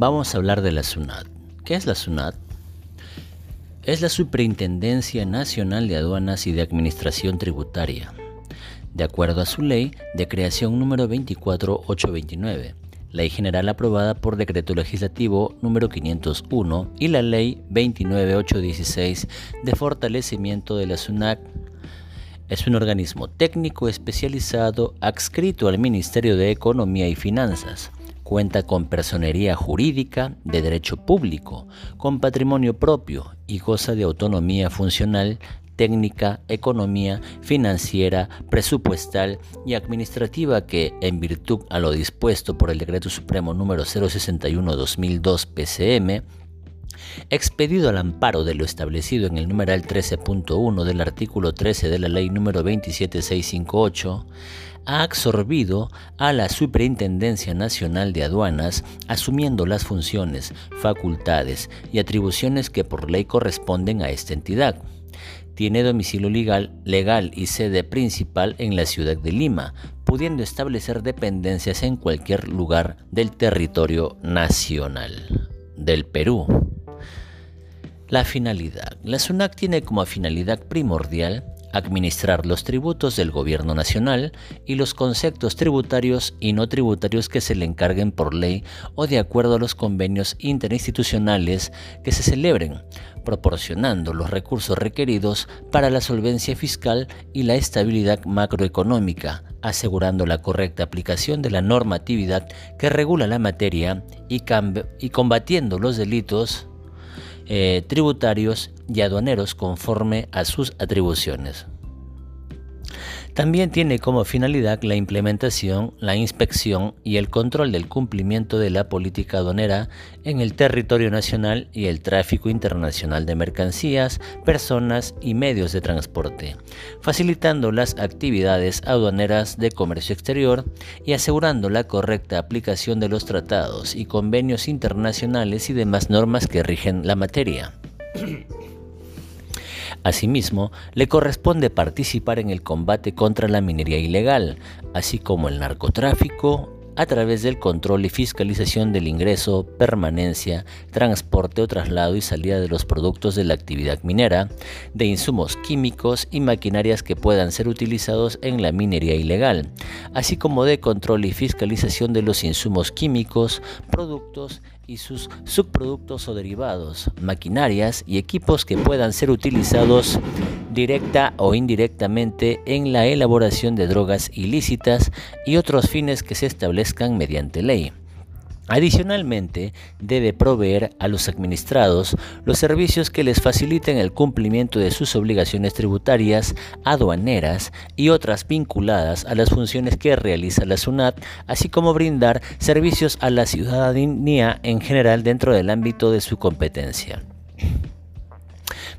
vamos a hablar de la SUNAT. ¿Qué es la SUNAT? Es la Superintendencia Nacional de Aduanas y de Administración Tributaria, de acuerdo a su ley de creación número 24829, ley general aprobada por decreto legislativo número 501 y la ley 29816 de fortalecimiento de la SUNAT es un organismo técnico especializado adscrito al Ministerio de Economía y Finanzas. Cuenta con personería jurídica de derecho público, con patrimonio propio y goza de autonomía funcional, técnica, economía, financiera, presupuestal y administrativa que, en virtud a lo dispuesto por el Decreto Supremo número 061-2002 PCM, expedido al amparo de lo establecido en el numeral 13.1 del artículo 13 de la ley número 27658, ha absorbido a la Superintendencia Nacional de Aduanas, asumiendo las funciones, facultades y atribuciones que por ley corresponden a esta entidad. Tiene domicilio legal, legal y sede principal en la ciudad de Lima, pudiendo establecer dependencias en cualquier lugar del territorio nacional del Perú. La finalidad. La SUNAC tiene como finalidad primordial administrar los tributos del gobierno nacional y los conceptos tributarios y no tributarios que se le encarguen por ley o de acuerdo a los convenios interinstitucionales que se celebren, proporcionando los recursos requeridos para la solvencia fiscal y la estabilidad macroeconómica, asegurando la correcta aplicación de la normatividad que regula la materia y, combatiendo los delitos eh, tributarios y aduaneros conforme a sus atribuciones. También tiene como finalidad la implementación, la inspección y el control del cumplimiento de la política aduanera en el territorio nacional y el tráfico internacional de mercancías, personas y medios de transporte, facilitando las actividades aduaneras de comercio exterior y asegurando la correcta aplicación de los tratados y convenios internacionales y demás normas que rigen la materia. Asimismo, le corresponde participar en el combate contra la minería ilegal, así como el narcotráfico, a través del control y fiscalización del ingreso, permanencia, transporte o traslado y salida de los productos de la actividad minera, de insumos químicos y maquinarias que puedan ser utilizados en la minería ilegal, así como de control y fiscalización de los insumos químicos, productos y sus subproductos o derivados, maquinarias y equipos que puedan ser utilizados directa o indirectamente en la elaboración de drogas ilícitas y otros fines que se establezcan mediante ley. Adicionalmente, debe proveer a los administrados los servicios que les faciliten el cumplimiento de sus obligaciones tributarias, aduaneras y otras vinculadas a las funciones que realiza la SUNAT, así como brindar servicios a la ciudadanía en general dentro del ámbito de su competencia.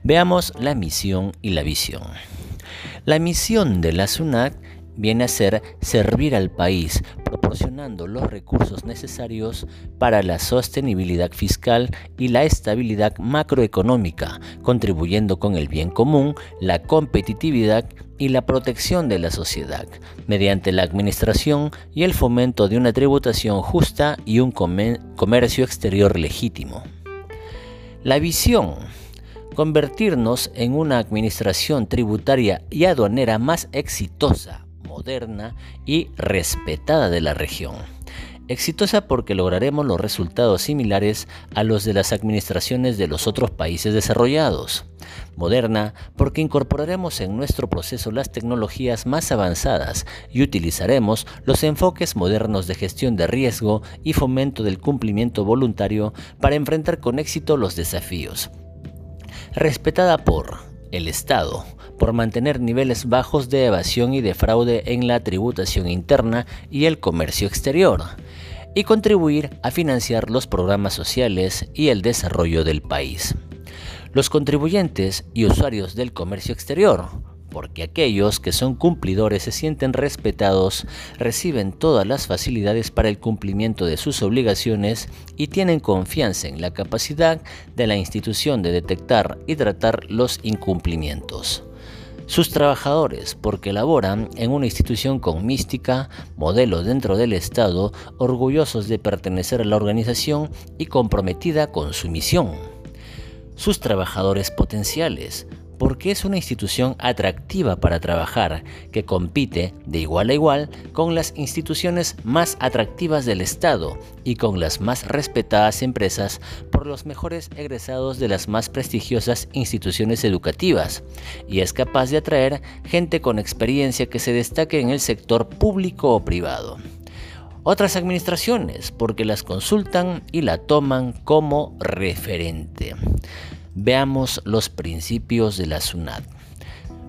Veamos la misión y la visión. La misión de la SUNAT viene a ser servir al país, proporcionando los recursos necesarios para la sostenibilidad fiscal y la estabilidad macroeconómica, contribuyendo con el bien común, la competitividad y la protección de la sociedad, mediante la administración y el fomento de una tributación justa y un comercio exterior legítimo. La visión convertirnos en una administración tributaria y aduanera más exitosa, moderna y respetada de la región. Exitosa porque lograremos los resultados similares a los de las administraciones de los otros países desarrollados. Moderna porque incorporaremos en nuestro proceso las tecnologías más avanzadas y utilizaremos los enfoques modernos de gestión de riesgo y fomento del cumplimiento voluntario para enfrentar con éxito los desafíos. Respetada por el Estado por mantener niveles bajos de evasión y de fraude en la tributación interna y el comercio exterior, y contribuir a financiar los programas sociales y el desarrollo del país. Los contribuyentes y usuarios del comercio exterior porque aquellos que son cumplidores se sienten respetados, reciben todas las facilidades para el cumplimiento de sus obligaciones y tienen confianza en la capacidad de la institución de detectar y tratar los incumplimientos. Sus trabajadores, porque laboran en una institución con mística, modelo dentro del Estado, orgullosos de pertenecer a la organización y comprometida con su misión. Sus trabajadores potenciales, porque es una institución atractiva para trabajar, que compite de igual a igual con las instituciones más atractivas del Estado y con las más respetadas empresas por los mejores egresados de las más prestigiosas instituciones educativas, y es capaz de atraer gente con experiencia que se destaque en el sector público o privado otras administraciones porque las consultan y la toman como referente. Veamos los principios de la SUNAT.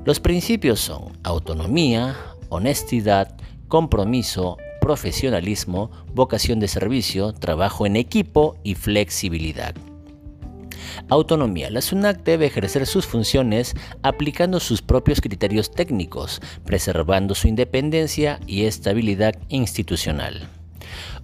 Los principios son autonomía, honestidad, compromiso, profesionalismo, vocación de servicio, trabajo en equipo y flexibilidad. Autonomía. La SUNAT debe ejercer sus funciones aplicando sus propios criterios técnicos, preservando su independencia y estabilidad institucional.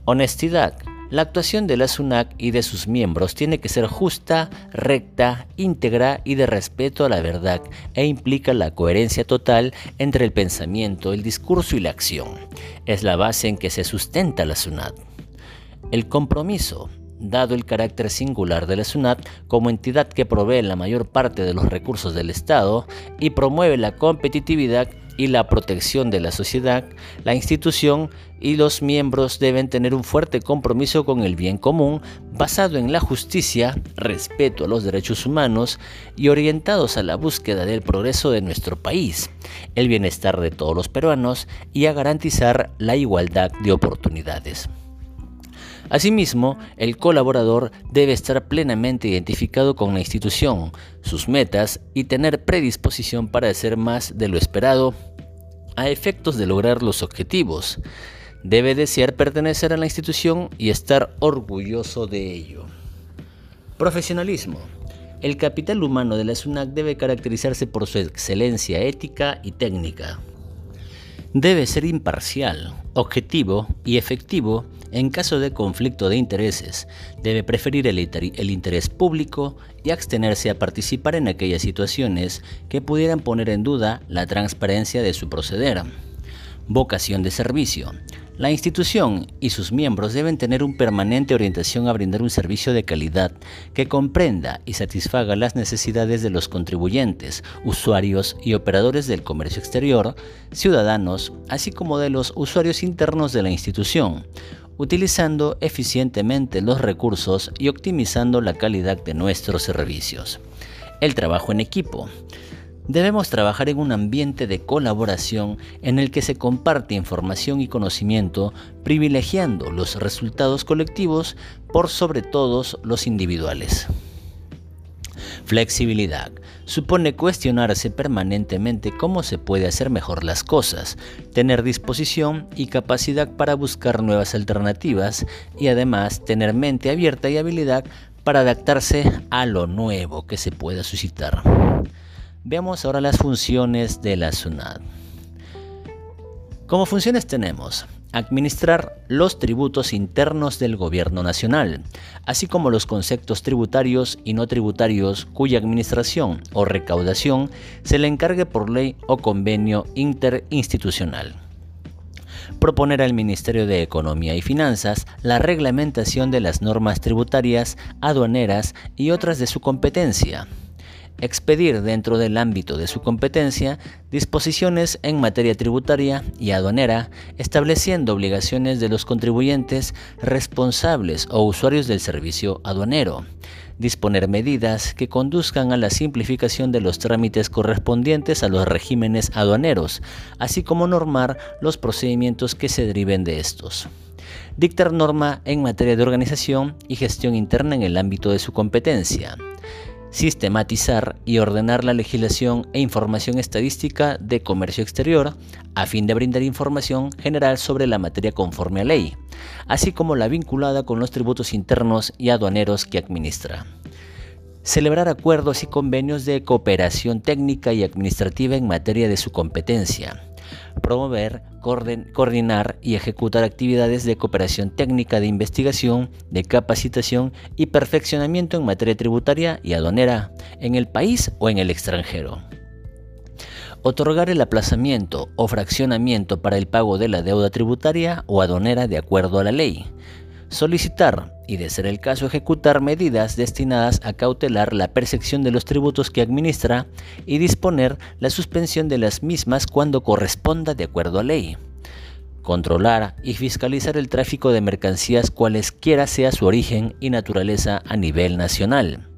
Honestidad. La actuación de la SUNAC y de sus miembros tiene que ser justa, recta, íntegra y de respeto a la verdad e implica la coherencia total entre el pensamiento, el discurso y la acción. Es la base en que se sustenta la SUNAT. El compromiso dado el carácter singular de la SUNAT como entidad que provee la mayor parte de los recursos del Estado y promueve la competitividad y la protección de la sociedad, la institución y los miembros deben tener un fuerte compromiso con el bien común basado en la justicia, respeto a los derechos humanos y orientados a la búsqueda del progreso de nuestro país, el bienestar de todos los peruanos y a garantizar la igualdad de oportunidades. Asimismo, el colaborador debe estar plenamente identificado con la institución, sus metas y tener predisposición para hacer más de lo esperado a efectos de lograr los objetivos. Debe desear pertenecer a la institución y estar orgulloso de ello. Profesionalismo. El capital humano de la SUNAC debe caracterizarse por su excelencia ética y técnica. Debe ser imparcial, objetivo y efectivo en caso de conflicto de intereses, debe preferir el, interés público y abstenerse a participar en aquellas situaciones que pudieran poner en duda la transparencia de su proceder. Vocación de servicio. La institución y sus miembros deben tener una permanente orientación a brindar un servicio de calidad que comprenda y satisfaga las necesidades de los contribuyentes, usuarios y operadores del comercio exterior, ciudadanos, así como de los usuarios internos de la institución, utilizando eficientemente los recursos y optimizando la calidad de nuestros servicios. El trabajo en equipo. Debemos trabajar en un ambiente de colaboración en el que se comparte información y conocimiento, privilegiando los resultados colectivos por sobre todos los individuales. Flexibilidad supone cuestionarse permanentemente cómo se puede hacer mejor las cosas, tener disposición y capacidad para buscar nuevas alternativas y además tener mente abierta y habilidad para adaptarse a lo nuevo que se pueda suscitar. Veamos ahora las funciones de la SUNAT. Como funciones tenemos administrar los tributos internos del gobierno nacional, así como los conceptos tributarios y no tributarios cuya administración o recaudación se le encargue por ley o convenio interinstitucional. Proponer al Ministerio de Economía y Finanzas la reglamentación de las normas tributarias, aduaneras y otras de su competencia expedir dentro del ámbito de su competencia disposiciones en materia tributaria y aduanera, estableciendo obligaciones de los contribuyentes responsables o usuarios del servicio aduanero, disponer medidas que conduzcan a la simplificación de los trámites correspondientes a los regímenes aduaneros, así como normar los procedimientos que se deriven de estos. Dictar norma en materia de organización y gestión interna en el ámbito de su competencia, sistematizar y ordenar la legislación e información estadística de comercio exterior a fin de brindar información general sobre la materia conforme a ley, así como la vinculada con los tributos internos y aduaneros que administra. Celebrar acuerdos y convenios de cooperación técnica y administrativa en materia de su competencia promover, coordinar y ejecutar actividades de cooperación técnica de investigación, de capacitación y perfeccionamiento en materia tributaria y aduanera en el país o en el extranjero. otorgar el aplazamiento o fraccionamiento para el pago de la deuda tributaria o aduanera de acuerdo a la ley, solicitar y, de ser el caso, ejecutar medidas destinadas a cautelar la percepción de los tributos que administra y disponer la suspensión de las mismas cuando corresponda de acuerdo a ley. Controlar y fiscalizar el tráfico de mercancías cualesquiera sea su origen y naturaleza a nivel nacional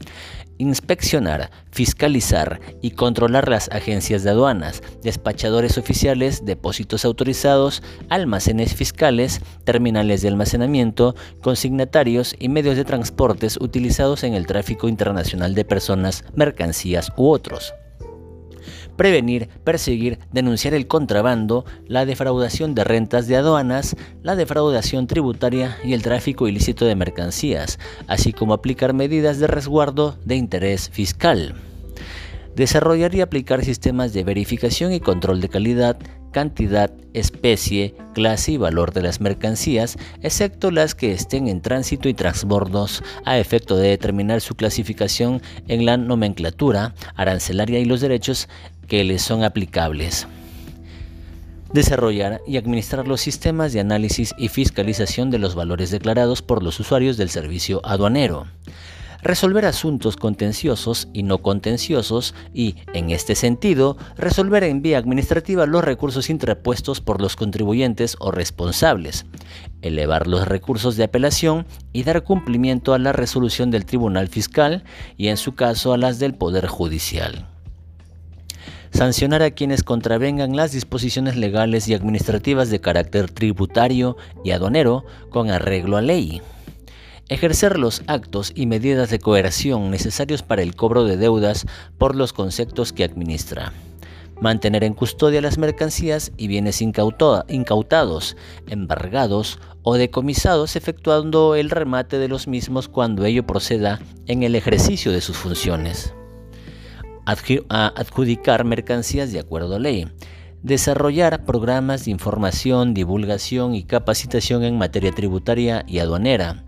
inspeccionar, fiscalizar y controlar las agencias de aduanas, despachadores oficiales, depósitos autorizados, almacenes fiscales, terminales de almacenamiento, consignatarios y medios de transportes utilizados en el tráfico internacional de personas, mercancías u otros prevenir, perseguir, denunciar el contrabando, la defraudación de rentas de aduanas, la defraudación tributaria y el tráfico ilícito de mercancías, así como aplicar medidas de resguardo de interés fiscal. Desarrollar y aplicar sistemas de verificación y control de calidad, cantidad, especie, clase y valor de las mercancías, excepto las que estén en tránsito y transbordos, a efecto de determinar su clasificación en la nomenclatura arancelaria y los derechos que les son aplicables. Desarrollar y administrar los sistemas de análisis y fiscalización de los valores declarados por los usuarios del servicio aduanero. Resolver asuntos contenciosos y no contenciosos y, en este sentido, resolver en vía administrativa los recursos interpuestos por los contribuyentes o responsables, elevar los recursos de apelación y dar cumplimiento a la resolución del Tribunal Fiscal y, en su caso, a las del Poder Judicial sancionar a quienes contravengan las disposiciones legales y administrativas de carácter tributario y aduanero con arreglo a ley, ejercer los actos y medidas de coerción necesarios para el cobro de deudas por los conceptos que administra, mantener en custodia las mercancías y bienes incautados, embargados o decomisados efectuando el remate de los mismos cuando ello proceda en el ejercicio de sus funciones adjudicar mercancías de acuerdo a ley, desarrollar programas de información, divulgación y capacitación en materia tributaria y aduanera,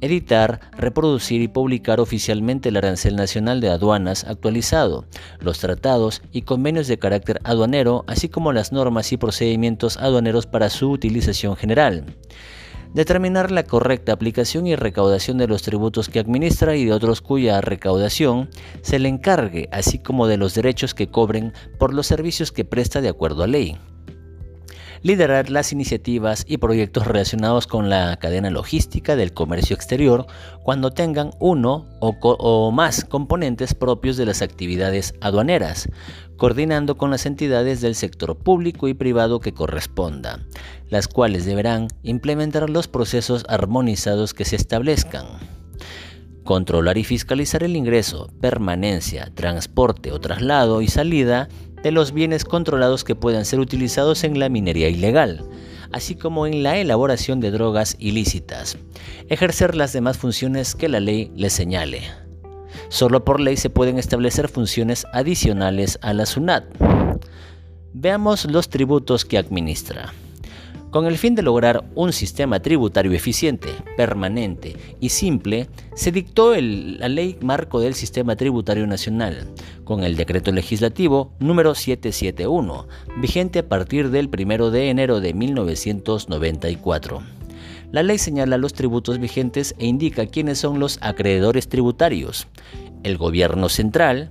editar, reproducir y publicar oficialmente el arancel nacional de aduanas actualizado, los tratados y convenios de carácter aduanero, así como las normas y procedimientos aduaneros para su utilización general determinar la correcta aplicación y recaudación de los tributos que administra y de otros cuya recaudación se le encargue, así como de los derechos que cobren por los servicios que presta de acuerdo a ley liderar las iniciativas y proyectos relacionados con la cadena logística del comercio exterior cuando tengan uno o, más componentes propios de las actividades aduaneras, coordinando con las entidades del sector público y privado que corresponda, las cuales deberán implementar los procesos armonizados que se establezcan. Controlar y fiscalizar el ingreso, permanencia, transporte o traslado y salida de los bienes controlados que puedan ser utilizados en la minería ilegal, así como en la elaboración de drogas ilícitas. Ejercer las demás funciones que la ley le señale. Solo por ley se pueden establecer funciones adicionales a la SUNAT. Veamos los tributos que administra. Con el fin de lograr un sistema tributario eficiente, permanente y simple, se dictó la Ley Marco del Sistema Tributario Nacional, con el Decreto Legislativo número 771, vigente a partir del 1 de enero de 1994. La ley señala los tributos vigentes e indica quiénes son los acreedores tributarios, el gobierno central,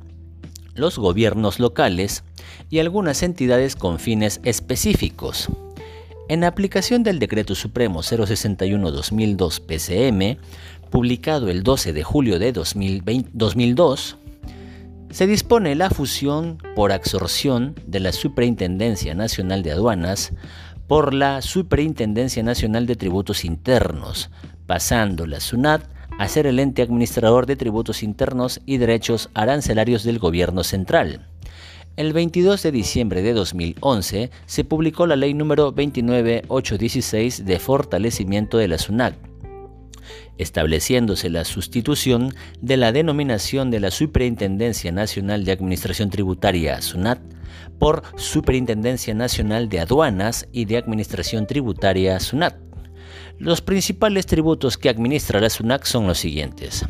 los gobiernos locales y algunas entidades con fines específicos. En aplicación del Decreto Supremo 061-2002 PCM, publicado el 12 de julio de 2002, se dispone la fusión por absorción de la Superintendencia Nacional de Aduanas por la Superintendencia Nacional de Tributos Internos, pasando la SUNAT a ser el ente administrador de tributos internos y derechos arancelarios del Gobierno Central. El 22 de diciembre de 2011 se publicó la ley número 29816 de fortalecimiento de la SUNAT, estableciéndose la sustitución de la denominación de la Superintendencia Nacional de Administración Tributaria SUNAT por Superintendencia Nacional de Aduanas y de Administración Tributaria SUNAT. Los principales tributos que administra la SUNAT son los siguientes.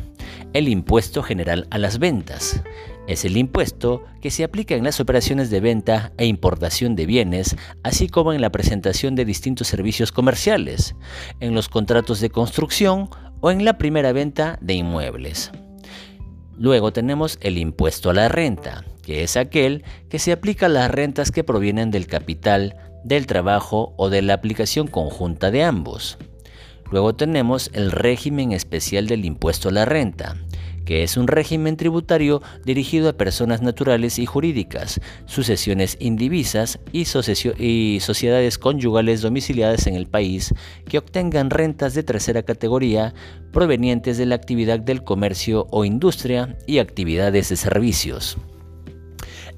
El impuesto general a las ventas, Es el impuesto que se aplica en las operaciones de venta e importación de bienes, así como en la presentación de distintos servicios comerciales, en los contratos de construcción o en la primera venta de inmuebles. Luego tenemos el impuesto a la renta, que es aquel que se aplica a las rentas que provienen del capital, del trabajo o de la aplicación conjunta de ambos. Luego tenemos el régimen especial del impuesto a la renta, que es un régimen tributario dirigido a personas naturales y jurídicas, sucesiones indivisas y, sociedades conyugales domiciliadas en el país que obtengan rentas de tercera categoría provenientes de la actividad del comercio o industria y actividades de servicios.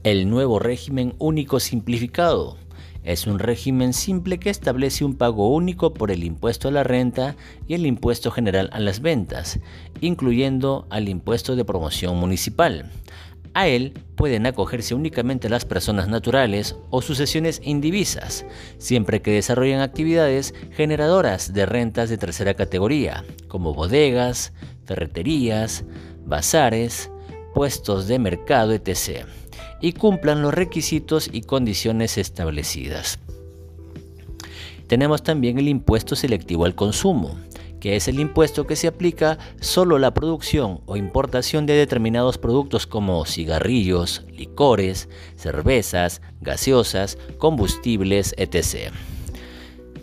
El nuevo régimen único simplificado es un régimen simple que establece un pago único por el impuesto a la renta y el impuesto general a las ventas, incluyendo al impuesto de promoción municipal. A él pueden acogerse únicamente las personas naturales o sucesiones indivisas, siempre que desarrollen actividades generadoras de rentas de tercera categoría, como bodegas, ferreterías, bazares, puestos de mercado, etc y cumplan los requisitos y condiciones establecidas. Tenemos también el impuesto selectivo al consumo, que es el impuesto que se aplica solo a la producción o importación de determinados productos como cigarrillos, licores, cervezas, gaseosas, combustibles, etc.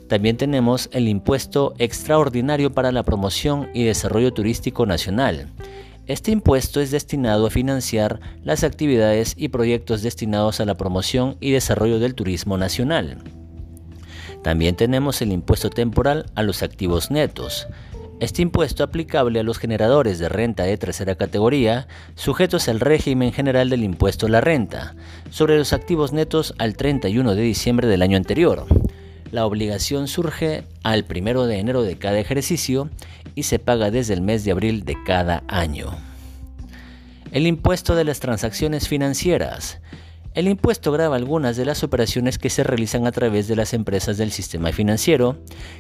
También tenemos el impuesto extraordinario para la promoción y desarrollo turístico nacional, este impuesto es destinado a financiar las actividades y proyectos destinados a la promoción y desarrollo del turismo nacional. También tenemos el impuesto temporal a los activos netos. Este impuesto aplicable a los generadores de renta de tercera categoría, sujetos al régimen general del impuesto a la renta, sobre los activos netos al 31 de diciembre del año anterior. La obligación surge al 1 de enero de cada ejercicio y se paga desde el mes de abril de cada año. El impuesto de las transacciones financieras. El impuesto grava algunas de las operaciones que se realizan a través de las empresas del sistema financiero,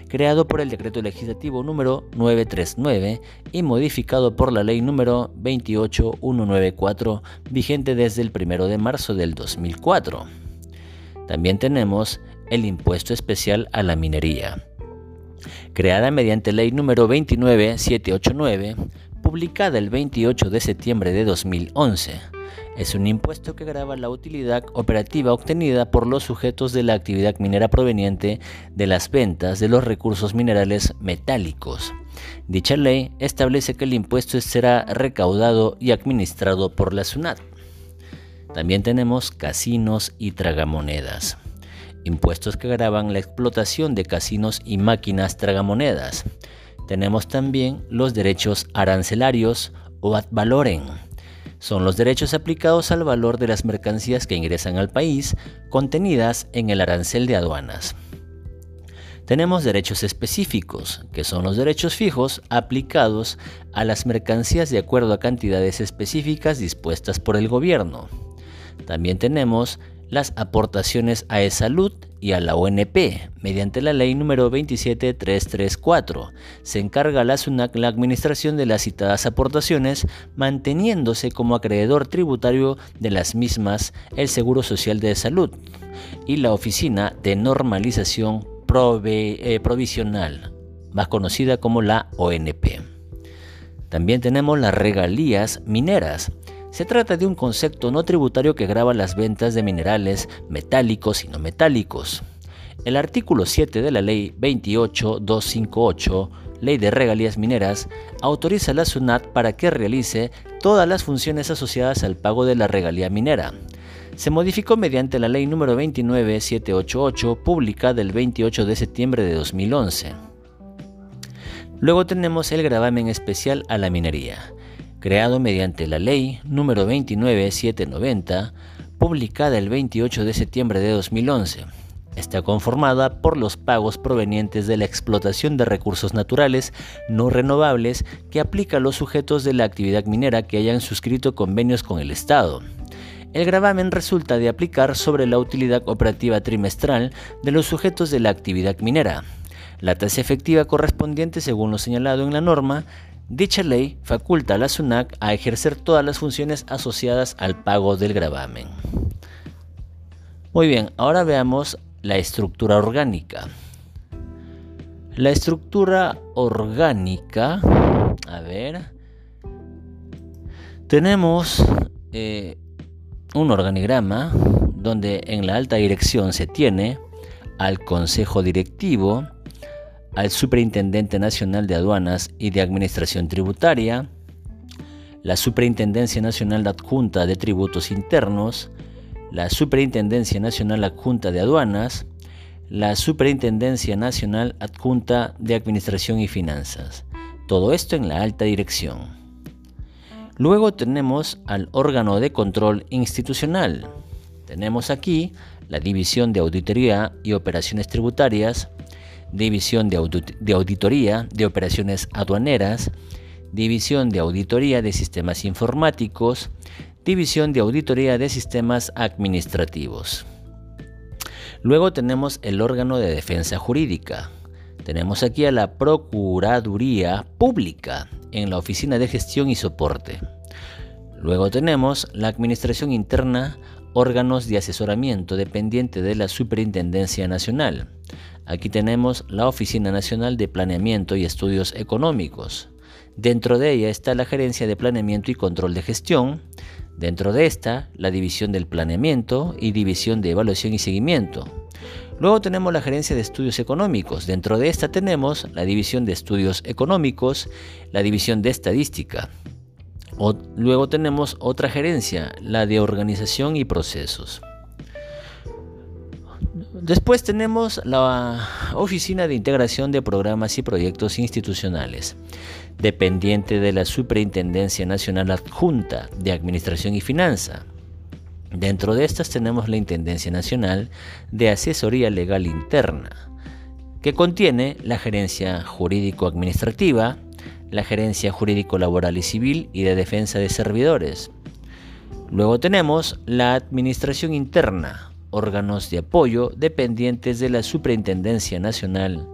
creado por el decreto legislativo número 939 y modificado por la ley número 28194, vigente desde el 1 de marzo del 2004. También tenemos el impuesto especial a la minería. Creada mediante ley número 29789, publicada el 28 de septiembre de 2011. Es un impuesto que grava la utilidad operativa obtenida por los sujetos de la actividad minera proveniente de las ventas de los recursos minerales metálicos. Dicha ley establece que el impuesto será recaudado y administrado por la SUNAT. También tenemos casinos y tragamonedas impuestos que graban la explotación de casinos y máquinas tragamonedas. Tenemos también los derechos arancelarios o ad valorem. Son los derechos aplicados al valor de las mercancías que ingresan al país contenidas en el arancel de aduanas. Tenemos derechos específicos, que son los derechos fijos aplicados a las mercancías de acuerdo a cantidades específicas dispuestas por el gobierno. También tenemos las aportaciones a E-Salud y a la ONP mediante la ley número 27334. Se encarga la SUNAC la administración de las citadas aportaciones, manteniéndose como acreedor tributario de las mismas el Seguro Social de Salud y la Oficina de Normalización eh, Provisional, más conocida como la ONP. También tenemos las regalías mineras se trata de un concepto no tributario que graba las ventas de minerales metálicos y no metálicos. El artículo 7 de la Ley 28258, Ley de Regalías Mineras, autoriza a la SUNAT para que realice todas las funciones asociadas al pago de la regalía minera. Se modificó mediante la Ley número 29788, publicada el 28 de septiembre de 2011. Luego tenemos el gravamen especial a la minería creado mediante la Ley número 29790, publicada el 28 de septiembre de 2011. Está conformada por los pagos provenientes de la explotación de recursos naturales no renovables que aplica a los sujetos de la actividad minera que hayan suscrito convenios con el Estado. El gravamen resulta de aplicar sobre la utilidad operativa trimestral de los sujetos de la actividad minera. La tasa efectiva correspondiente, según lo señalado en la norma, Dicha ley faculta a la SUNAC a ejercer todas las funciones asociadas al pago del gravamen. Muy bien, ahora veamos la estructura orgánica. La estructura orgánica, a ver, tenemos eh, un organigrama donde en la alta dirección se tiene al Consejo Directivo, al Superintendente Nacional de Aduanas y de Administración Tributaria, la Superintendencia Nacional Adjunta de Tributos Internos, la Superintendencia Nacional Adjunta de Aduanas, la Superintendencia Nacional Adjunta de Administración y Finanzas. Todo esto en la alta dirección. Luego tenemos al órgano de control institucional. Tenemos aquí la División de Auditoría y Operaciones Tributarias, División de, Auditoría de Operaciones Aduaneras, División de Auditoría de Sistemas Informáticos, División de Auditoría de Sistemas Administrativos. Luego tenemos el órgano de defensa jurídica. Tenemos aquí a la Procuraduría Pública en la Oficina de Gestión y Soporte. Luego tenemos la Administración Interna, órganos de asesoramiento dependiente de la Superintendencia Nacional. Aquí tenemos la Oficina Nacional de Planeamiento y Estudios Económicos. Dentro de ella está la Gerencia de Planeamiento y Control de Gestión. Dentro de esta, la División del Planeamiento y División de Evaluación y Seguimiento. Luego tenemos la gerencia de estudios económicos. Dentro de esta tenemos la división de estudios económicos, la división de estadística. luego tenemos otra gerencia, la de organización y procesos. Después tenemos la Oficina de Integración de Programas y Proyectos Institucionales, dependiente de la Superintendencia Nacional Adjunta de Administración y Finanza. Dentro de estas tenemos la Intendencia Nacional de Asesoría Legal Interna, que contiene la Gerencia Jurídico-Administrativa, la Gerencia Jurídico-Laboral y Civil y de Defensa de Servidores. Luego tenemos la Administración Interna, órganos de apoyo dependientes de la Superintendencia Nacional.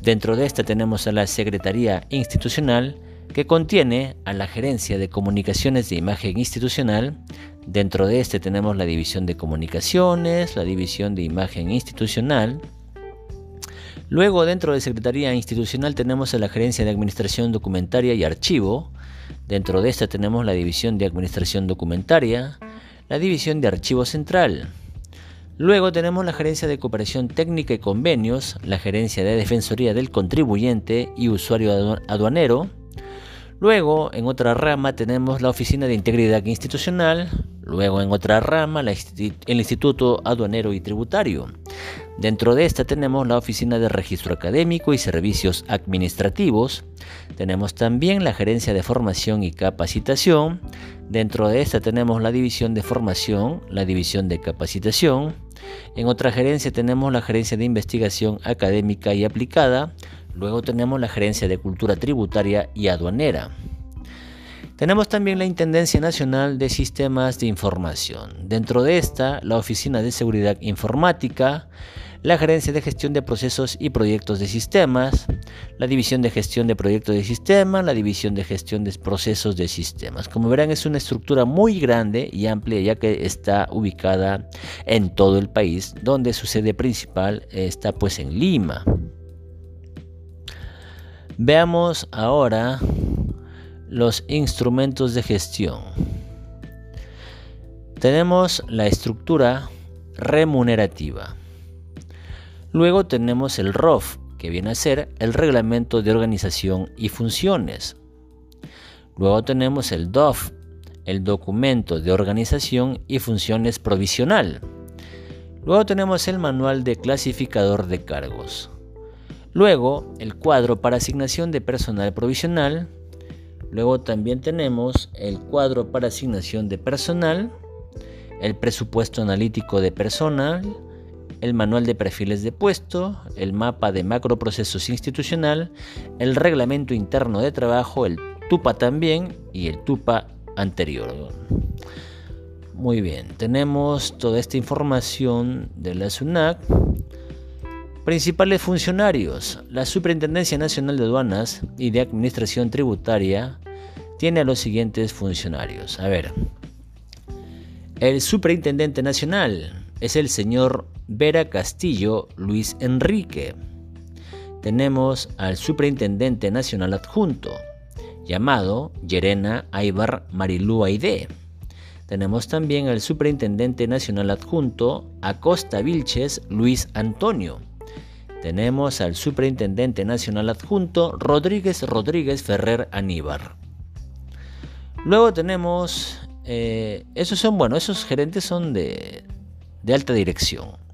Dentro de esta tenemos a la Secretaría Institucional, que contiene a la Gerencia de Comunicaciones de Imagen Institucional, Dentro de este tenemos la división de comunicaciones, la división de imagen institucional. Luego dentro de Secretaría Institucional tenemos a la Gerencia de Administración Documentaria y Archivo. Dentro de esta tenemos la División de Administración Documentaria, la División de Archivo Central. Luego tenemos la Gerencia de Cooperación Técnica y Convenios, la Gerencia de Defensoría del Contribuyente y Usuario Aduanero. Luego, en otra rama, tenemos la Oficina de Integridad Institucional, Luego en otra rama, el Instituto Aduanero y Tributario. Dentro de esta tenemos la Oficina de Registro Académico y Servicios Administrativos. Tenemos también la Gerencia de Formación y Capacitación. Dentro de esta tenemos la División de Formación, la División de Capacitación. En otra gerencia tenemos la Gerencia de Investigación Académica y Aplicada. Luego tenemos la Gerencia de Cultura Tributaria y Aduanera. Tenemos también la Intendencia Nacional de Sistemas de Información. Dentro de esta, la Oficina de Seguridad Informática, la Gerencia de Gestión de Procesos y Proyectos de Sistemas, la División de Gestión de Proyectos de Sistemas, la División de Gestión de Procesos de Sistemas. Como verán, es una estructura muy grande y amplia ya que está ubicada en todo el país, donde su sede principal está pues en Lima. Veamos ahora los instrumentos de gestión. Tenemos la estructura remunerativa. Luego tenemos el ROF, que viene a ser el reglamento de organización y funciones. Luego tenemos el DOF, el documento de organización y funciones provisional. Luego tenemos el manual de clasificador de cargos. Luego el cuadro para asignación de personal provisional Luego también tenemos el cuadro para asignación de personal, el presupuesto analítico de personal, el manual de perfiles de puesto, el mapa de macroprocesos institucional, el reglamento interno de trabajo, el TUPA también y el TUPA anterior. Muy bien, tenemos toda esta información de la SUNAC. Principales funcionarios. La Superintendencia Nacional de Aduanas y de Administración Tributaria tiene a los siguientes funcionarios. A ver. El Superintendente Nacional es el señor Vera Castillo Luis Enrique. Tenemos al Superintendente Nacional Adjunto, llamado Yerena Aibar Marilú Aide. Tenemos también al Superintendente Nacional Adjunto Acosta Vilches Luis Antonio tenemos al Superintendente Nacional Adjunto Rodríguez Rodríguez Ferrer Aníbar. Luego tenemos, eh, esos son, bueno, esos gerentes son de alta dirección.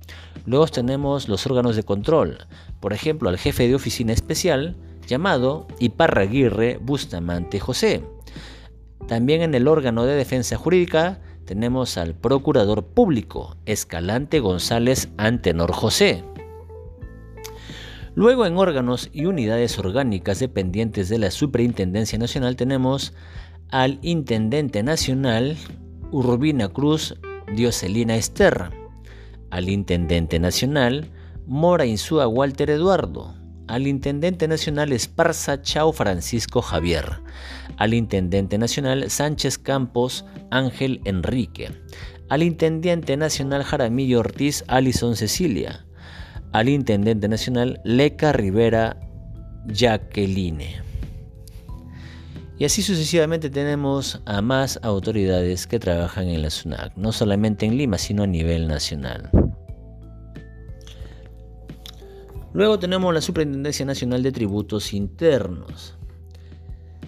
Luego tenemos los órganos de control, por ejemplo, al jefe de oficina especial llamado Iparraguirre Bustamante José. También en el órgano de defensa jurídica tenemos al procurador público Escalante González Antenor José. Luego en órganos y unidades orgánicas dependientes de la Superintendencia Nacional tenemos al Intendente Nacional Urbina Cruz Dioselina Esterra, al Intendente Nacional Mora Insúa Walter Eduardo, al Intendente Nacional Esparza Chao Francisco Javier, al Intendente Nacional Sánchez Campos Ángel Enrique, al Intendente Nacional Jaramillo Ortiz Alison Cecilia, al Intendente Nacional Leca Rivera Jacqueline. Y así sucesivamente tenemos a más autoridades que trabajan en la SUNAC, no solamente en Lima, sino a nivel nacional. Luego tenemos la Superintendencia Nacional de Tributos Internos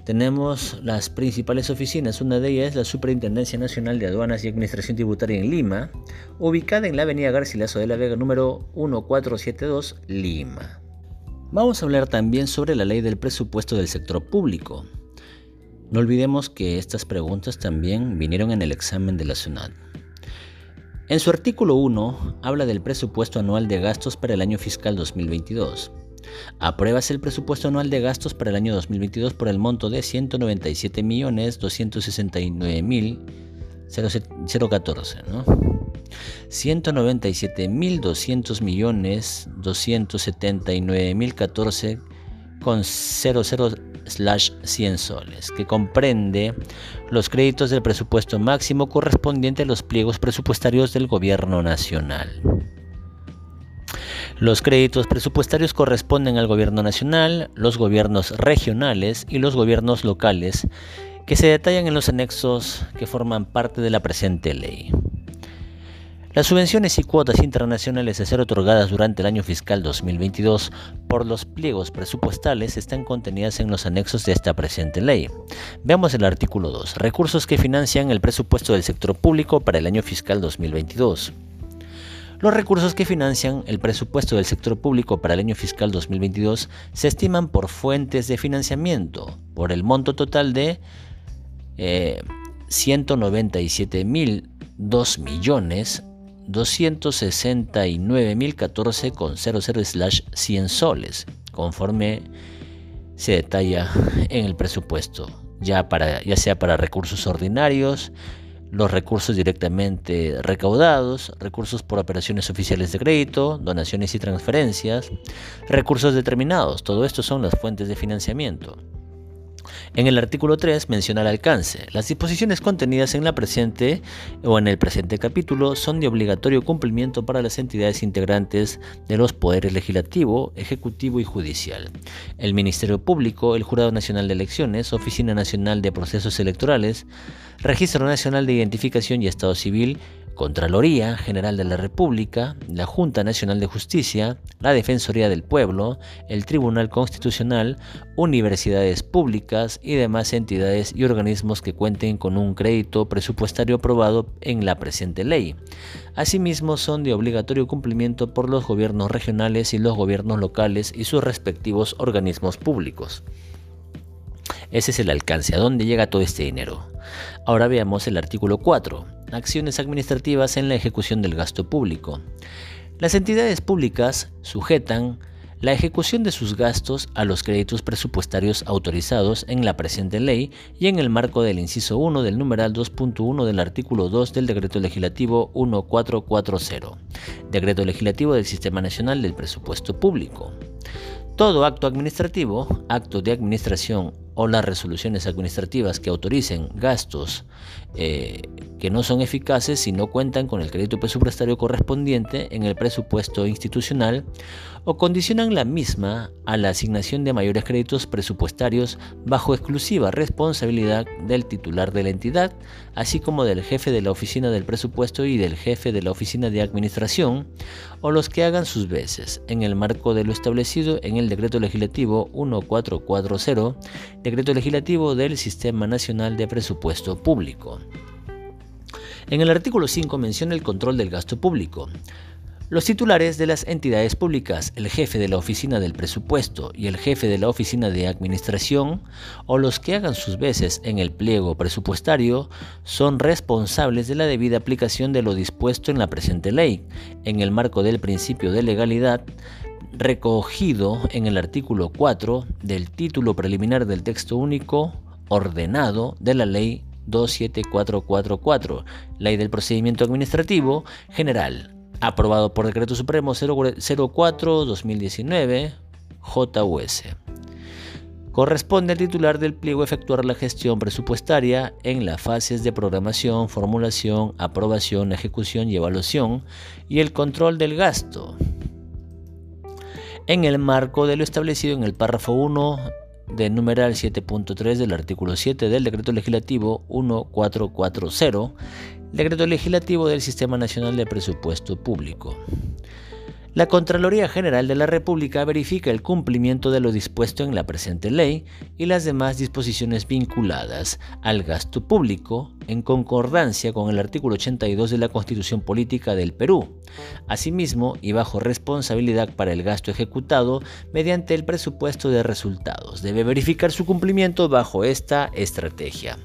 tenemos las principales oficinas. Una de ellas es la Superintendencia Nacional de Aduanas y Administración Tributaria en Lima, ubicada en la avenida Garcilaso de la Vega número 1472, Lima. Vamos a hablar también sobre la ley del presupuesto del sector público. No olvidemos que estas preguntas también vinieron en el examen de la SUNAT. En su artículo 1 habla del presupuesto anual de gastos para el año fiscal 2022. Apruebas el presupuesto anual de gastos para el año 2022 por el monto de 197.269.014, ¿no? 197.200 millones 279.014 con 00 slash 100 soles, que comprende los créditos del presupuesto máximo correspondiente a los pliegos presupuestarios del gobierno nacional. Los créditos presupuestarios corresponden al gobierno nacional, los gobiernos regionales y los gobiernos locales, que se detallan en los anexos que forman parte de la presente ley. Las subvenciones y cuotas internacionales a ser otorgadas durante el año fiscal 2022 por los pliegos presupuestales están contenidas en los anexos de esta presente ley. Veamos el artículo 2. Recursos que financian el presupuesto del sector público para el año fiscal 2022. Los recursos que financian el presupuesto del sector público para el año fiscal 2022 se estiman por fuentes de financiamiento por el monto total de eh, 197.002 millones 269.014,00 100 soles, conforme se detalla en el presupuesto, ya, para, ya sea para recursos ordinarios, los recursos directamente recaudados, recursos por operaciones oficiales de crédito, donaciones y transferencias, recursos determinados, todo esto son las fuentes de financiamiento. En el artículo 3 menciona el alcance. Las disposiciones contenidas en la presente o en el presente capítulo son de obligatorio cumplimiento para las entidades integrantes de los poderes legislativo, ejecutivo y judicial. El Ministerio Público, el Jurado Nacional de Elecciones, Oficina Nacional de Procesos Electorales, Registro Nacional de Identificación y Estado Civil, Contraloría General de la República, la Junta Nacional de Justicia, la Defensoría del Pueblo, el Tribunal Constitucional, universidades públicas y demás entidades y organismos que cuenten con un crédito presupuestario aprobado en la presente ley. Asimismo, son de obligatorio cumplimiento por los gobiernos regionales y los gobiernos locales y sus respectivos organismos públicos. Ese es el alcance, a dónde llega todo este dinero. Ahora veamos el artículo 4, acciones administrativas en la ejecución del gasto público. Las entidades públicas sujetan la ejecución de sus gastos a los créditos presupuestarios autorizados en la presente ley y en el marco del inciso 1 del numeral 2.1 del artículo 2 del Decreto Legislativo 1440, Decreto Legislativo del Sistema Nacional del Presupuesto Público. Todo acto administrativo, acto de administración o las resoluciones administrativas que autoricen gastos eh, que no son eficaces si no cuentan con el crédito presupuestario correspondiente en el presupuesto institucional o condicionan la misma a la asignación de mayores créditos presupuestarios bajo exclusiva responsabilidad del titular de la entidad, así como del jefe de la oficina del presupuesto y del jefe de la oficina de administración, o los que hagan sus veces, en el marco de lo establecido en el Decreto Legislativo 1440 Decreto Legislativo del Sistema Nacional de Presupuesto Público. En el artículo 5 menciona el control del gasto público. Los titulares de las entidades públicas, el jefe de la oficina del presupuesto y el jefe de la oficina de administración, o los que hagan sus veces en el pliego presupuestario, son responsables de la debida aplicación de lo dispuesto en la presente ley, en el marco del principio de legalidad, recogido en el artículo 4 del título preliminar del texto único ordenado de la Ley 27444, Ley del Procedimiento Administrativo General, aprobado por Decreto Supremo 04-2019, JUS. Corresponde al titular del pliego efectuar la gestión presupuestaria en las fases de programación, formulación, aprobación, ejecución y evaluación y el control del gasto. En el marco de lo establecido en el párrafo 1 del numeral 7.3 del artículo 7 del Decreto Legislativo 1440, Decreto Legislativo del Sistema Nacional de Presupuesto Público. La Contraloría General de la República verifica el cumplimiento de lo dispuesto en la presente ley y las demás disposiciones vinculadas al gasto público en concordancia con el artículo 82 de la Constitución Política del Perú. Asimismo, y bajo responsabilidad para el gasto ejecutado mediante el presupuesto de resultados, debe verificar su cumplimiento bajo esta estrategia.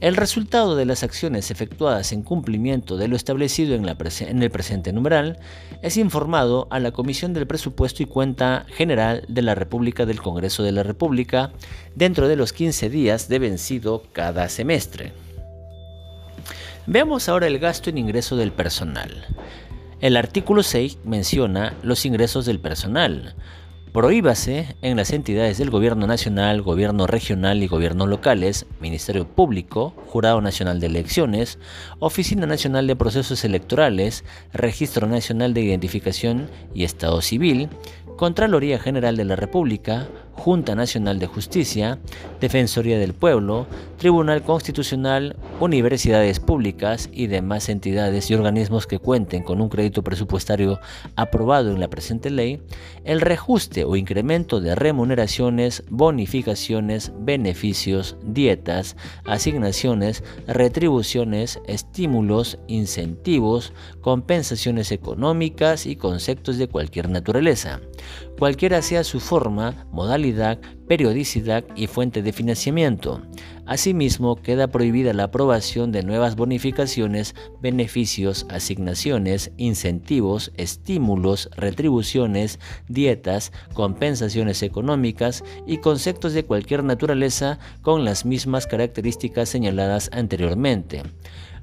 El resultado de las acciones efectuadas en cumplimiento de lo establecido en, el presente numeral es informado a la Comisión del Presupuesto y Cuenta General de la República del Congreso de la República dentro de los 15 días de vencido cada semestre. Veamos ahora el gasto en ingreso del personal. El artículo 6 menciona los ingresos del personal, Prohíbase en las entidades del Gobierno Nacional, Gobierno Regional y Gobiernos locales, Ministerio Público, Jurado Nacional de Elecciones, Oficina Nacional de Procesos Electorales, Registro Nacional de Identificación y Estado Civil, Contraloría General de la República, Junta Nacional de Justicia, Defensoría del Pueblo, Tribunal Constitucional, universidades públicas y demás entidades y organismos que cuenten con un crédito presupuestario aprobado en la presente ley, el reajuste o incremento de remuneraciones, bonificaciones, beneficios, dietas, asignaciones, retribuciones, estímulos, incentivos, compensaciones económicas y conceptos de cualquier naturaleza cualquiera sea su forma, modalidad, periodicidad y fuente de financiamiento. Asimismo, queda prohibida la aprobación de nuevas bonificaciones, beneficios, asignaciones, incentivos, estímulos, retribuciones, dietas, compensaciones económicas y conceptos de cualquier naturaleza con las mismas características señaladas anteriormente.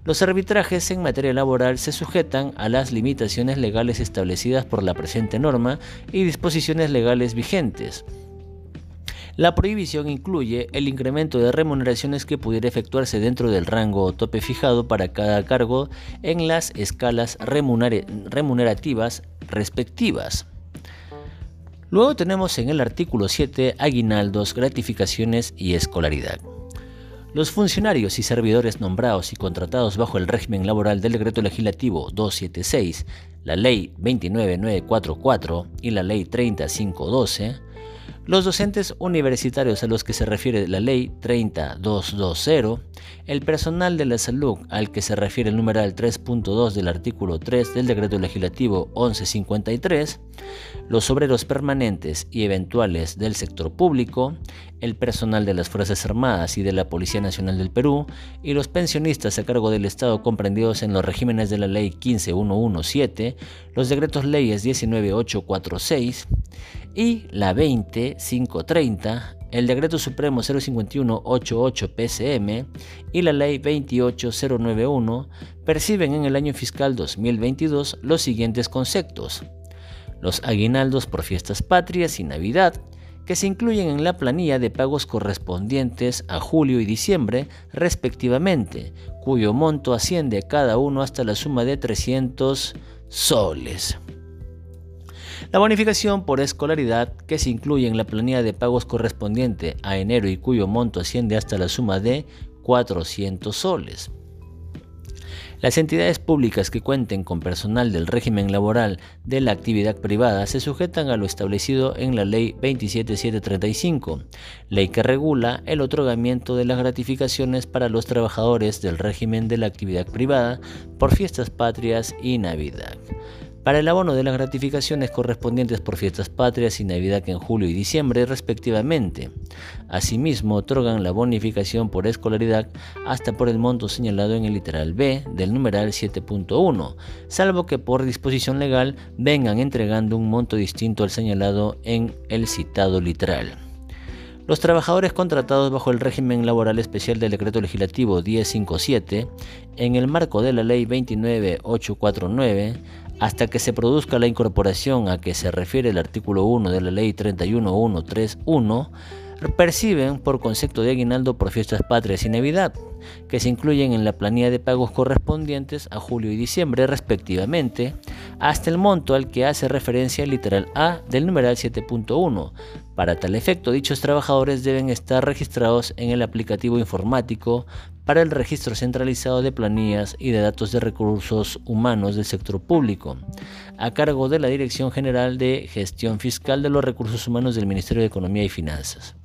Los arbitrajes en materia laboral se sujetan a las limitaciones legales establecidas por la presente norma y disposiciones legales vigentes. La prohibición incluye el incremento de remuneraciones que pudiera efectuarse dentro del rango o tope fijado para cada cargo en las escalas remunerativas respectivas. Luego tenemos en el artículo 7 aguinaldos, gratificaciones y escolaridad. Los funcionarios y servidores nombrados y contratados bajo el régimen laboral del Decreto Legislativo 276, la Ley 29944 y la Ley 30512, los docentes universitarios a los que se refiere la Ley 30220, el personal de la salud al que se refiere el numeral 3.2 del artículo 3 del Decreto Legislativo 1153, los obreros permanentes y eventuales del sector público, el personal de las Fuerzas Armadas y de la Policía Nacional del Perú y los pensionistas a cargo del Estado comprendidos en los regímenes de la Ley 15117, los decretos leyes 19846, y la 20530, el Decreto Supremo 05188 PCM y la Ley 28091 perciben en el año fiscal 2022 los siguientes conceptos. Los aguinaldos por fiestas patrias y Navidad, que se incluyen en la planilla de pagos correspondientes a julio y diciembre respectivamente, cuyo monto asciende cada uno hasta la suma de 300 soles. La bonificación por escolaridad que se incluye en la planilla de pagos correspondiente a enero y cuyo monto asciende hasta la suma de 400 soles. Las entidades públicas que cuenten con personal del régimen laboral de la actividad privada se sujetan a lo establecido en la Ley 27735, ley que regula el otorgamiento de las gratificaciones para los trabajadores del régimen de la actividad privada por fiestas patrias y Navidad para el abono de las gratificaciones correspondientes por fiestas patrias y Navidad en julio y diciembre respectivamente. Asimismo, otorgan la bonificación por escolaridad hasta por el monto señalado en el literal B del numeral 7.1, salvo que por disposición legal vengan entregando un monto distinto al señalado en el citado literal. Los trabajadores contratados bajo el régimen laboral especial del Decreto Legislativo 1057, en el marco de la Ley 29849, hasta que se produzca la incorporación a que se refiere el artículo 1 de la Ley 31131, perciben por concepto de aguinaldo por fiestas patrias y Navidad, que se incluyen en la planilla de pagos correspondientes a julio y diciembre respectivamente, hasta el monto al que hace referencia el literal A del numeral 7.1. Para tal efecto, dichos trabajadores deben estar registrados en el aplicativo informático para el registro centralizado de planillas y de datos de recursos humanos del sector público, a cargo de la Dirección General de Gestión Fiscal de los Recursos Humanos del Ministerio de Economía y Finanzas.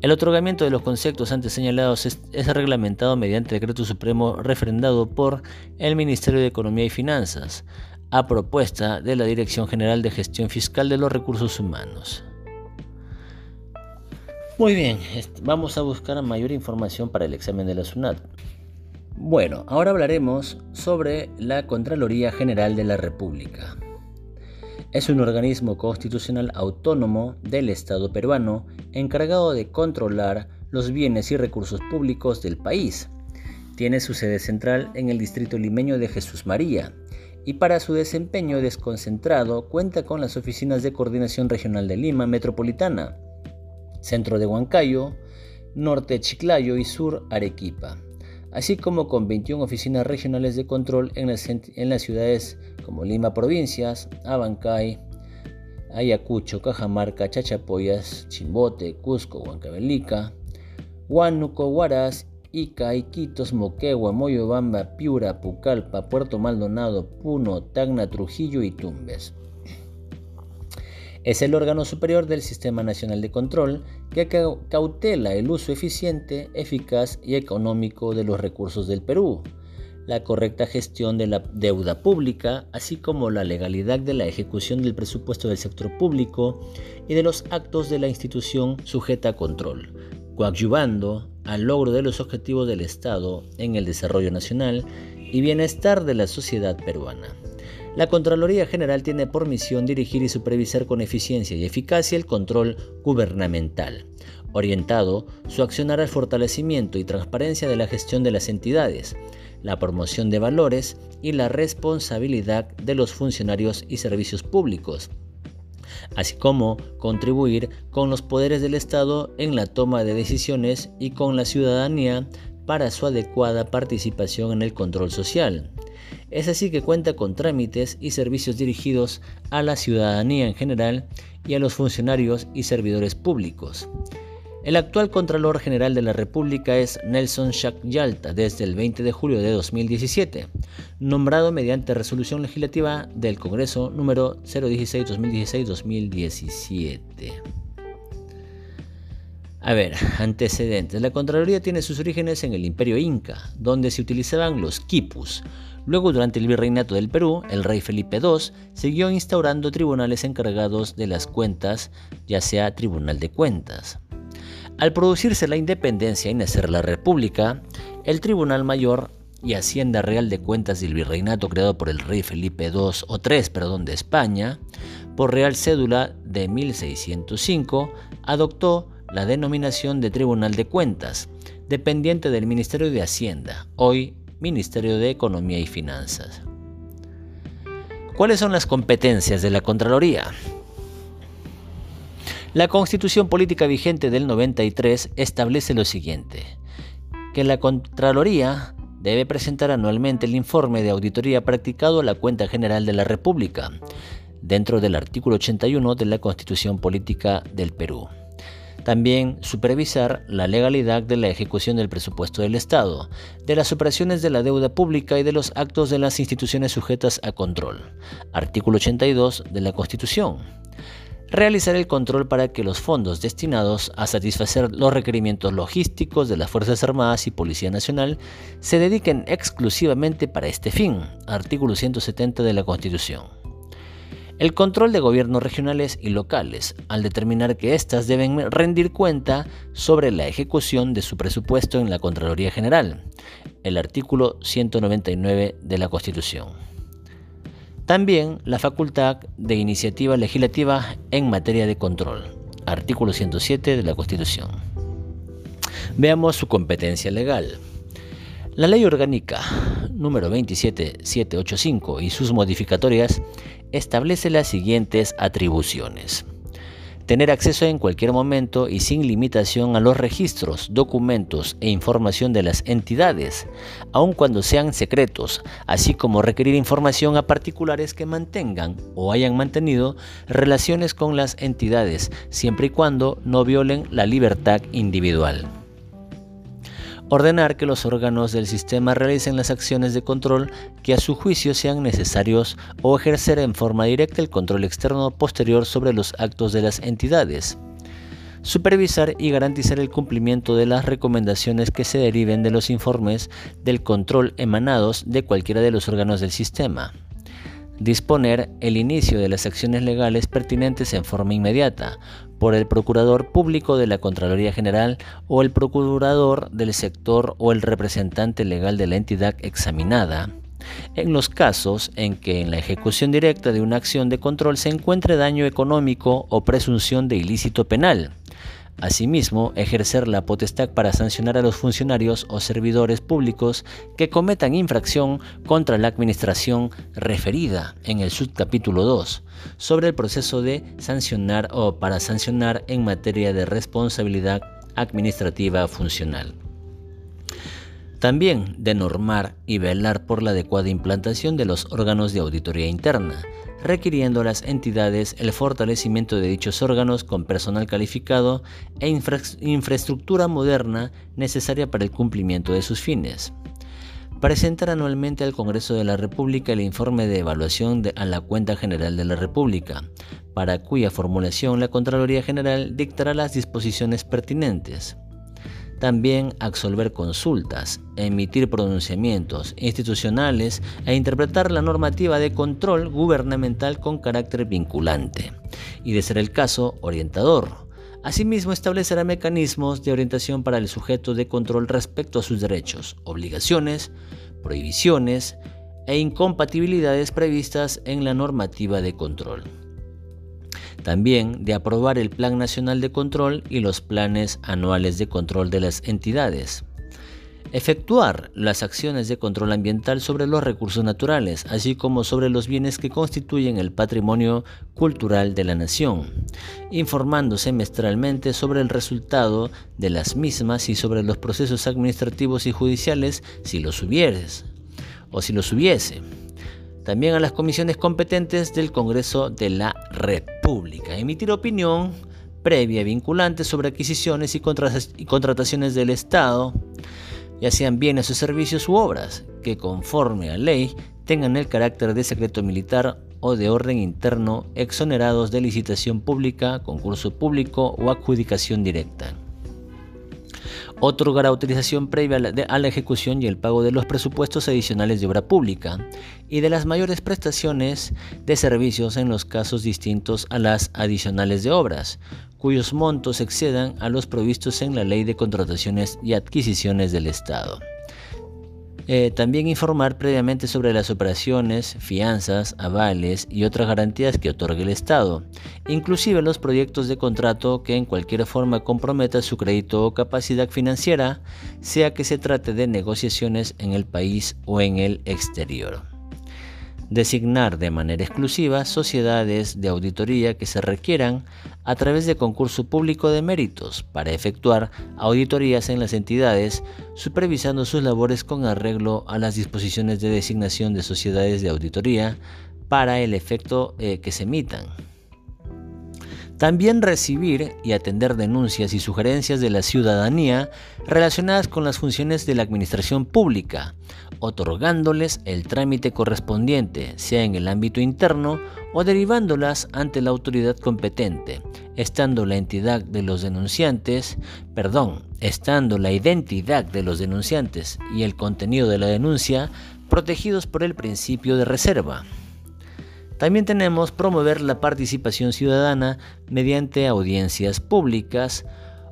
El otorgamiento de los conceptos antes señalados es, reglamentado mediante decreto supremo refrendado por el Ministerio de Economía y Finanzas, a propuesta de la Dirección General de Gestión Fiscal de los Recursos Humanos. Muy bien, vamos a buscar mayor información para el examen de la SUNAT. Bueno, ahora hablaremos sobre la Contraloría General de la República. Es un organismo constitucional autónomo del Estado peruano encargado de controlar los bienes y recursos públicos del país. Tiene su sede central en el distrito limeño de Jesús María y para su desempeño desconcentrado cuenta con las oficinas de coordinación regional de Lima Metropolitana, centro de Huancayo, norte Chiclayo y sur Arequipa, así como con 21 oficinas regionales de control en las, ciudades como Lima Provincias, Abancay, Ayacucho, Cajamarca, Chachapoyas, Chimbote, Cusco, Huancavelica, Huánuco, Huaraz, Ica, Iquitos, Moquegua, Moyobamba, Piura, Pucallpa, Puerto Maldonado, Puno, Tacna, Trujillo y Tumbes. Es el órgano superior del Sistema Nacional de Control que cautela el uso eficiente, eficaz y económico de los recursos del Perú, la correcta gestión de la deuda pública, así como la legalidad de la ejecución del presupuesto del sector público y de los actos de la institución sujeta a control, coadyuvando al logro de los objetivos del Estado en el desarrollo nacional y bienestar de la sociedad peruana. La Contraloría General tiene por misión dirigir y supervisar con eficiencia y eficacia el control gubernamental, orientado su accionar al fortalecimiento y transparencia de la gestión de las entidades, la promoción de valores y la responsabilidad de los funcionarios y servicios públicos, así como contribuir con los poderes del Estado en la toma de decisiones y con la ciudadanía para su adecuada participación en el control social. Es así que cuenta con trámites y servicios dirigidos a la ciudadanía en general y a los funcionarios y servidores públicos. El actual Contralor General de la República es Nelson Shack Yalta desde el 20 de julio de 2017, nombrado mediante resolución legislativa del Congreso número 016-2016-2017. A ver, antecedentes. La Contraloría tiene sus orígenes en el Imperio Inca, donde se utilizaban los quipus, Luego, durante el virreinato del Perú, el rey Felipe II siguió instaurando tribunales encargados de las cuentas, ya sea Tribunal de Cuentas. Al producirse la independencia y nacer la República, el Tribunal Mayor y Hacienda Real de Cuentas del Virreinato creado por el rey Felipe II o III perdón, de España, por Real Cédula de 1605, adoptó la denominación de Tribunal de Cuentas, dependiente del Ministerio de Hacienda, hoy Ministerio de Economía y Finanzas. ¿Cuáles son las competencias de la Contraloría? La Constitución Política vigente del 93 establece lo siguiente, que la Contraloría debe presentar anualmente el informe de auditoría practicado a la Cuenta General de la República, dentro del artículo 81 de la Constitución Política del Perú. También supervisar la legalidad de la ejecución del presupuesto del Estado, de las operaciones de la deuda pública y de los actos de las instituciones sujetas a control. Artículo 82 de la Constitución. Realizar el control para que los fondos destinados a satisfacer los requerimientos logísticos de las Fuerzas Armadas y Policía Nacional se dediquen exclusivamente para este fin. Artículo 170 de la Constitución. El control de gobiernos regionales y locales, al determinar que éstas deben rendir cuenta sobre la ejecución de su presupuesto en la Contraloría General, el artículo 199 de la Constitución. También la facultad de iniciativa legislativa en materia de control, artículo 107 de la Constitución. Veamos su competencia legal. La Ley Orgánica número 27785 y sus modificatorias establece las siguientes atribuciones. Tener acceso en cualquier momento y sin limitación a los registros, documentos e información de las entidades, aun cuando sean secretos, así como requerir información a particulares que mantengan o hayan mantenido relaciones con las entidades, siempre y cuando no violen la libertad individual. Ordenar que los órganos del sistema realicen las acciones de control que a su juicio sean necesarios o ejercer en forma directa el control externo posterior sobre los actos de las entidades. Supervisar y garantizar el cumplimiento de las recomendaciones que se deriven de los informes del control emanados de cualquiera de los órganos del sistema disponer el inicio de las acciones legales pertinentes en forma inmediata por el Procurador Público de la Contraloría General o el Procurador del sector o el representante legal de la entidad examinada, en los casos en que en la ejecución directa de una acción de control se encuentre daño económico o presunción de ilícito penal, Asimismo, ejercer la potestad para sancionar a los funcionarios o servidores públicos que cometan infracción contra la administración referida en el subcapítulo 2 sobre el proceso de sancionar o para sancionar en materia de responsabilidad administrativa funcional. También de normar y velar por la adecuada implantación de los órganos de auditoría interna, requiriendo a las entidades el fortalecimiento de dichos órganos con personal calificado e infraestructura moderna necesaria para el cumplimiento de sus fines. Presentar anualmente al Congreso de la República el informe de evaluación a la Cuenta General de la República, para cuya formulación la Contraloría General dictará las disposiciones pertinentes. También absolver consultas, emitir pronunciamientos institucionales e interpretar la normativa de control gubernamental con carácter vinculante y, de ser el caso, orientador. Asimismo, establecerá mecanismos de orientación para el sujeto de control respecto a sus derechos, obligaciones, prohibiciones e incompatibilidades previstas en la normativa de control. También de aprobar el Plan Nacional de Control y los planes anuales de control de las entidades. Efectuar las acciones de control ambiental sobre los recursos naturales, así como sobre los bienes que constituyen el patrimonio cultural de la nación, informando semestralmente sobre el resultado de las mismas y sobre los procesos administrativos y judiciales si los hubieres o si los hubiese también a las comisiones competentes del Congreso de la República. Emitir opinión previa vinculante sobre adquisiciones y, contrataciones del Estado, ya sean bienes o servicios u obras, que conforme a ley tengan el carácter de secreto militar o de orden interno exonerados de licitación pública, concurso público o adjudicación directa otorgar autorización previa a la, ejecución y el pago de los presupuestos adicionales de obra pública y de las mayores prestaciones de servicios en los casos distintos a las adicionales de obras, cuyos montos excedan a los provistos en la Ley de Contrataciones y Adquisiciones del Estado. Eh, también informar previamente sobre las operaciones, fianzas, avales y otras garantías que otorgue el Estado, inclusive los proyectos de contrato que en cualquier forma comprometa su crédito o capacidad financiera, sea que se trate de negociaciones en el país o en el exterior designar de manera exclusiva sociedades de auditoría que se requieran a través de concurso público de méritos para efectuar auditorías en las entidades, supervisando sus labores con arreglo a las disposiciones de designación de sociedades de auditoría para el efecto eh, que se emitan. También recibir y atender denuncias y sugerencias de la ciudadanía relacionadas con las funciones de la administración pública, otorgándoles el trámite correspondiente, sea en el ámbito interno o derivándolas ante la autoridad competente, estando la entidad de los denunciantes, perdón, estando la identidad de los denunciantes y el contenido de la denuncia protegidos por el principio de reserva. También tenemos promover la participación ciudadana mediante audiencias públicas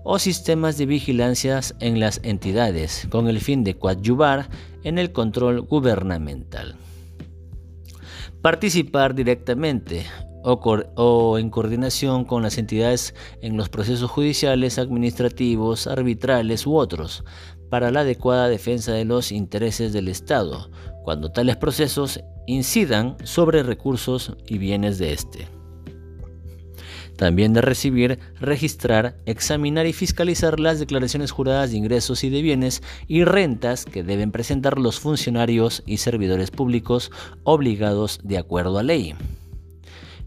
o sistemas de vigilancia en las entidades, con el fin de coadyuvar en el control gubernamental. Participar directamente o, en coordinación con las entidades en los procesos judiciales, administrativos, arbitrales u otros, para la adecuada defensa de los intereses del Estado, cuando tales procesos incidan sobre recursos y bienes de éste. También de recibir, registrar, examinar y fiscalizar las declaraciones juradas de ingresos y de bienes y rentas que deben presentar los funcionarios y servidores públicos obligados de acuerdo a ley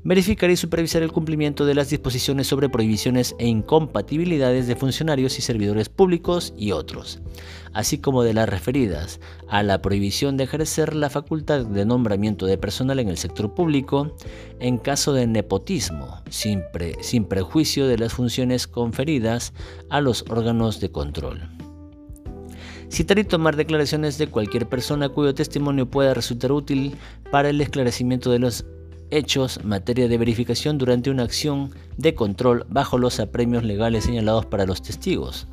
verificar y supervisar el cumplimiento de las disposiciones sobre prohibiciones e incompatibilidades de funcionarios y servidores públicos y otros, así como de las referidas a la prohibición de ejercer la facultad de nombramiento de personal en el sector público en caso de nepotismo, sin, prejuicio de las funciones conferidas a los órganos de control. Citar y tomar declaraciones de cualquier persona cuyo testimonio pueda resultar útil para el esclarecimiento de los hechos materia de verificación durante una acción de control bajo los apremios legales señalados para los testigos.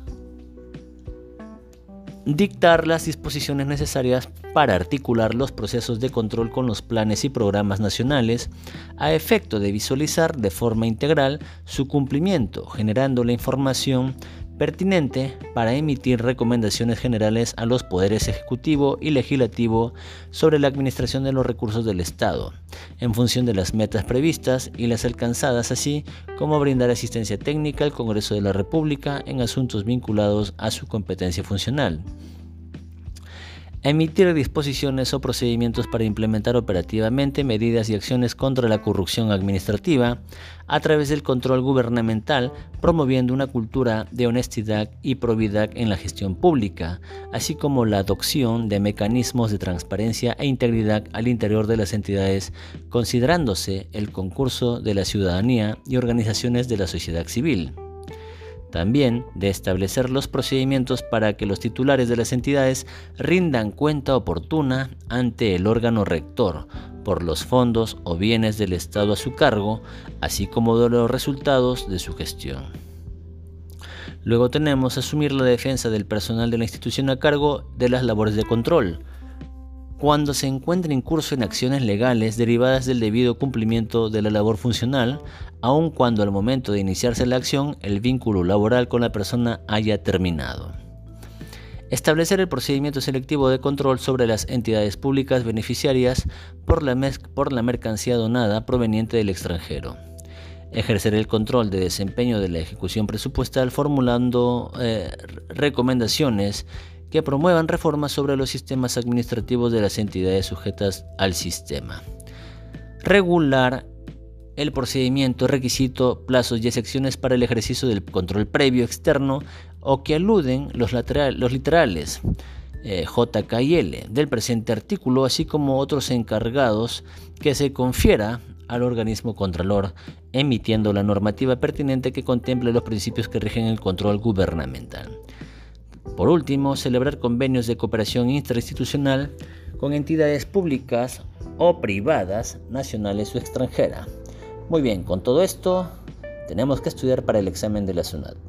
Dictar las disposiciones necesarias para articular los procesos de control con los planes y programas nacionales a efecto de visualizar de forma integral su cumplimiento, generando la información pertinente para emitir recomendaciones generales a los poderes ejecutivo y legislativo sobre la administración de los recursos del Estado, en función de las metas previstas y las alcanzadas, así como brindar asistencia técnica al Congreso de la República en asuntos vinculados a su competencia funcional emitir disposiciones o procedimientos para implementar operativamente medidas y acciones contra la corrupción administrativa a través del control gubernamental, promoviendo una cultura de honestidad y probidad en la gestión pública, así como la adopción de mecanismos de transparencia e integridad al interior de las entidades, considerándose el concurso de la ciudadanía y organizaciones de la sociedad civil. También de establecer los procedimientos para que los titulares de las entidades rindan cuenta oportuna ante el órgano rector por los fondos o bienes del Estado a su cargo, así como de los resultados de su gestión. Luego tenemos asumir la defensa del personal de la institución a cargo de las labores de control, cuando se encuentre en curso en acciones legales derivadas del debido cumplimiento de la labor funcional, aun cuando al momento de iniciarse la acción el vínculo laboral con la persona haya terminado. Establecer el procedimiento selectivo de control sobre las entidades públicas beneficiarias por la, por la mercancía donada proveniente del extranjero. Ejercer el control de desempeño de la ejecución presupuestal formulando eh, recomendaciones que promuevan reformas sobre los sistemas administrativos de las entidades sujetas al sistema. Regular el procedimiento, requisito, plazos y excepciones para el ejercicio del control previo externo o que aluden los, los literales eh, JK y L del presente artículo, así como otros encargados que se confiera al organismo contralor, emitiendo la normativa pertinente que contemple los principios que rigen el control gubernamental. Por último, celebrar convenios de cooperación interinstitucional con entidades públicas o privadas, nacionales o extranjeras. Muy bien, con todo esto tenemos que estudiar para el examen de la SUNAT.